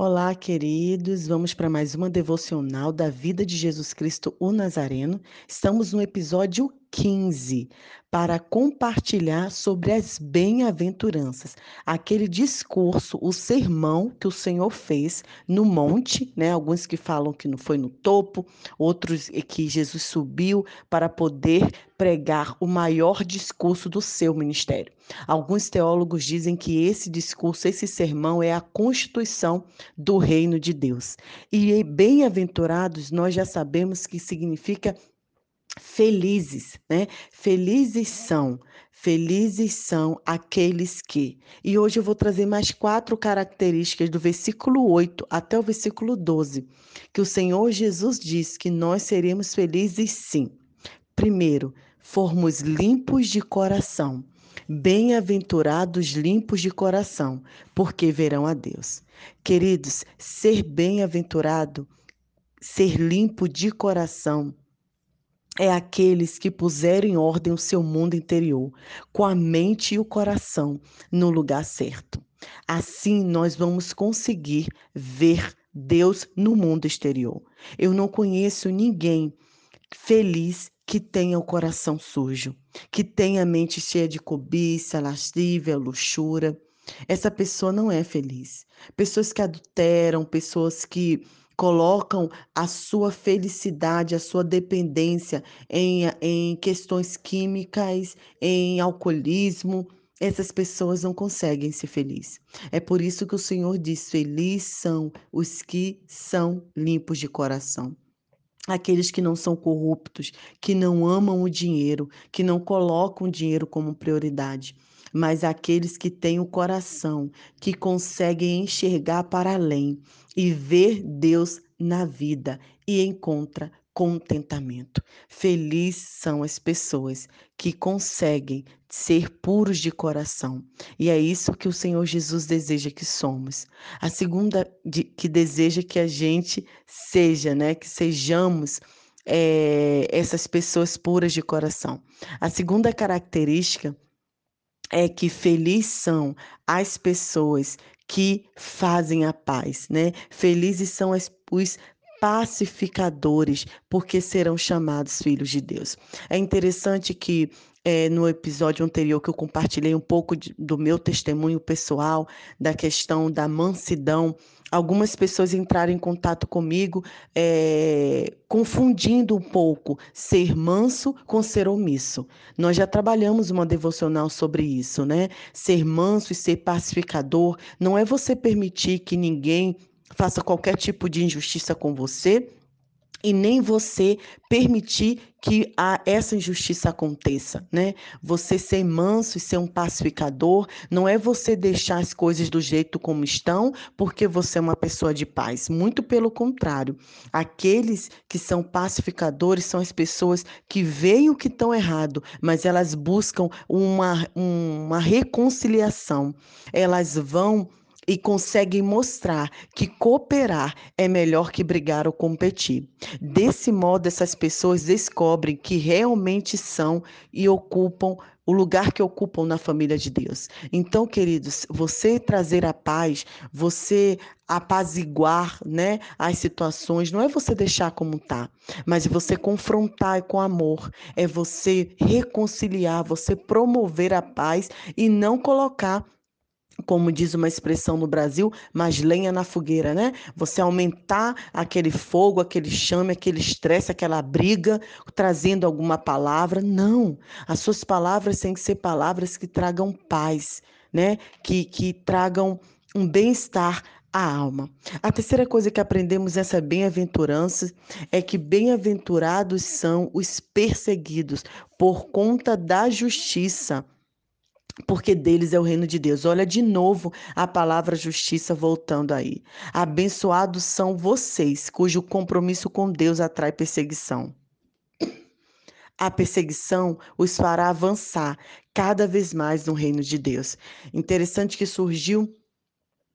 Olá, queridos. Vamos para mais uma devocional da vida de Jesus Cristo, o Nazareno. Estamos no episódio 15 para compartilhar sobre as bem-aventuranças, aquele discurso, o sermão que o Senhor fez no monte, né? Alguns que falam que não foi no topo, outros que Jesus subiu para poder pregar o maior discurso do seu ministério. Alguns teólogos dizem que esse discurso, esse sermão é a constituição do reino de Deus. E bem-aventurados, nós já sabemos que significa felizes, né? Felizes são, felizes são aqueles que. E hoje eu vou trazer mais quatro características do versículo 8 até o versículo 12, que o Senhor Jesus diz que nós seremos felizes sim. Primeiro, formos limpos de coração. Bem-aventurados limpos de coração, porque verão a Deus. Queridos, ser bem-aventurado, ser limpo de coração, é aqueles que puseram em ordem o seu mundo interior, com a mente e o coração no lugar certo. Assim, nós vamos conseguir ver Deus no mundo exterior. Eu não conheço ninguém feliz que tenha o coração sujo, que tenha a mente cheia de cobiça, lascívia, luxúria. Essa pessoa não é feliz. Pessoas que adulteram, pessoas que colocam a sua felicidade, a sua dependência em, em questões químicas, em alcoolismo. Essas pessoas não conseguem ser felizes. É por isso que o Senhor diz: Felizes são os que são limpos de coração aqueles que não são corruptos, que não amam o dinheiro, que não colocam o dinheiro como prioridade, mas aqueles que têm o coração, que conseguem enxergar para além e ver Deus na vida e encontra contentamento. Felizes são as pessoas que conseguem ser puros de coração. E é isso que o Senhor Jesus deseja que somos. A segunda de, que deseja que a gente seja, né, que sejamos é, essas pessoas puras de coração. A segunda característica é que felizes são as pessoas que fazem a paz, né? Felizes são as, os pacificadores, porque serão chamados filhos de Deus. É interessante que é, no episódio anterior que eu compartilhei um pouco de, do meu testemunho pessoal, da questão da mansidão, algumas pessoas entraram em contato comigo é, confundindo um pouco ser manso com ser omisso. Nós já trabalhamos uma devocional sobre isso, né? Ser manso e ser pacificador não é você permitir que ninguém faça qualquer tipo de injustiça com você e nem você permitir que a, essa injustiça aconteça, né? Você ser manso e ser um pacificador não é você deixar as coisas do jeito como estão, porque você é uma pessoa de paz. Muito pelo contrário. Aqueles que são pacificadores são as pessoas que veem o que estão errado, mas elas buscam uma, uma reconciliação. Elas vão e conseguem mostrar que cooperar é melhor que brigar ou competir. Desse modo, essas pessoas descobrem que realmente são e ocupam o lugar que ocupam na família de Deus. Então, queridos, você trazer a paz, você apaziguar, né, as situações, não é você deixar como tá, mas você confrontar com amor, é você reconciliar, você promover a paz e não colocar como diz uma expressão no Brasil, mais lenha na fogueira, né? Você aumentar aquele fogo, aquele chame, aquele estresse, aquela briga, trazendo alguma palavra. Não. As suas palavras têm que ser palavras que tragam paz, né? Que, que tragam um bem-estar à alma. A terceira coisa que aprendemos nessa bem-aventurança é que bem-aventurados são os perseguidos por conta da justiça porque deles é o reino de Deus. Olha de novo a palavra justiça voltando aí. Abençoados são vocês, cujo compromisso com Deus atrai perseguição. A perseguição os fará avançar cada vez mais no reino de Deus. Interessante que surgiu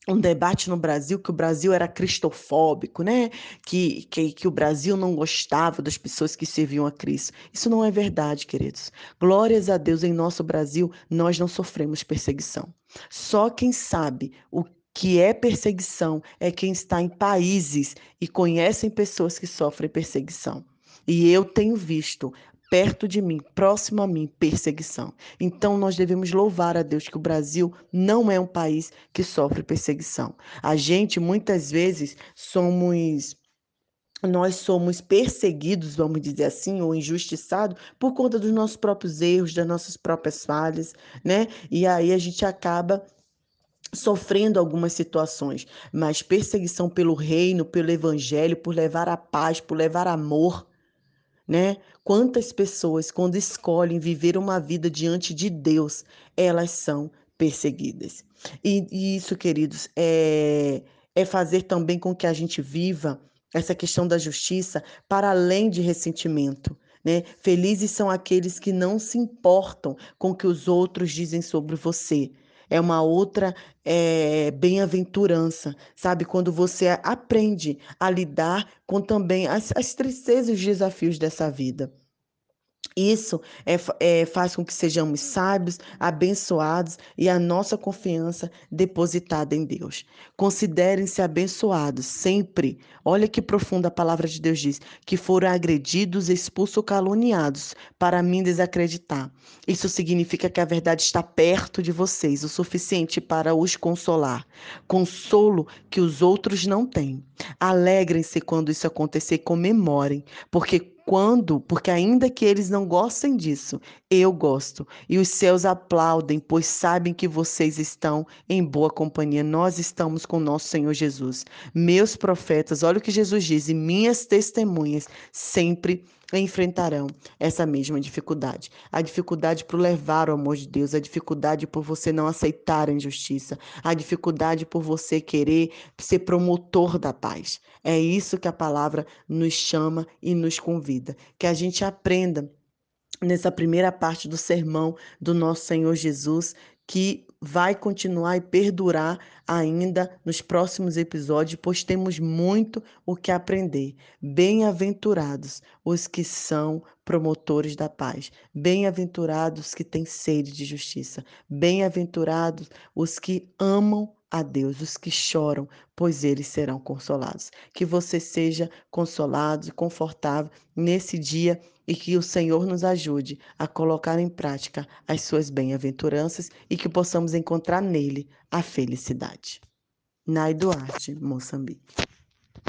um debate no Brasil que o Brasil era cristofóbico, né? Que, que, que o Brasil não gostava das pessoas que serviam a Cristo. Isso não é verdade, queridos. Glórias a Deus, em nosso Brasil, nós não sofremos perseguição. Só quem sabe o que é perseguição é quem está em países e conhecem pessoas que sofrem perseguição. E eu tenho visto perto de mim, próximo a mim, perseguição. Então nós devemos louvar a Deus que o Brasil não é um país que sofre perseguição. A gente muitas vezes somos nós somos perseguidos, vamos dizer assim, ou injustiçados por conta dos nossos próprios erros, das nossas próprias falhas, né? E aí a gente acaba sofrendo algumas situações, mas perseguição pelo reino, pelo evangelho, por levar a paz, por levar amor, né? Quantas pessoas, quando escolhem viver uma vida diante de Deus, elas são perseguidas. E, e isso, queridos, é, é fazer também com que a gente viva essa questão da justiça para além de ressentimento. Né? Felizes são aqueles que não se importam com o que os outros dizem sobre você, é uma outra é, bem-aventurança, sabe? Quando você aprende a lidar com também as, as tristezas e os desafios dessa vida. Isso é, é, faz com que sejamos sábios, abençoados e a nossa confiança depositada em Deus. Considerem-se abençoados sempre. Olha que profunda a palavra de Deus diz: que foram agredidos, expulsos ou caluniados, para mim desacreditar. Isso significa que a verdade está perto de vocês, o suficiente para os consolar. Consolo que os outros não têm. Alegrem-se quando isso acontecer, comemorem, porque quando, porque ainda que eles não gostem disso, eu gosto. E os céus aplaudem, pois sabem que vocês estão em boa companhia. Nós estamos com nosso Senhor Jesus. Meus profetas, olha o que Jesus diz, e minhas testemunhas sempre enfrentarão essa mesma dificuldade. A dificuldade por levar o amor de Deus, a dificuldade por você não aceitar a injustiça, a dificuldade por você querer ser promotor da paz. É isso que a palavra nos chama e nos convida. Que a gente aprenda nessa primeira parte do sermão do nosso Senhor Jesus que vai continuar e perdurar ainda nos próximos episódios, pois temos muito o que aprender. Bem-aventurados os que são promotores da paz. Bem-aventurados que têm sede de justiça. Bem-aventurados os que amam a Deus, os que choram, pois eles serão consolados. Que você seja consolado e confortável nesse dia e que o Senhor nos ajude a colocar em prática as suas bem-aventuranças e que possamos encontrar nele a felicidade. Nai Duarte, Moçambique.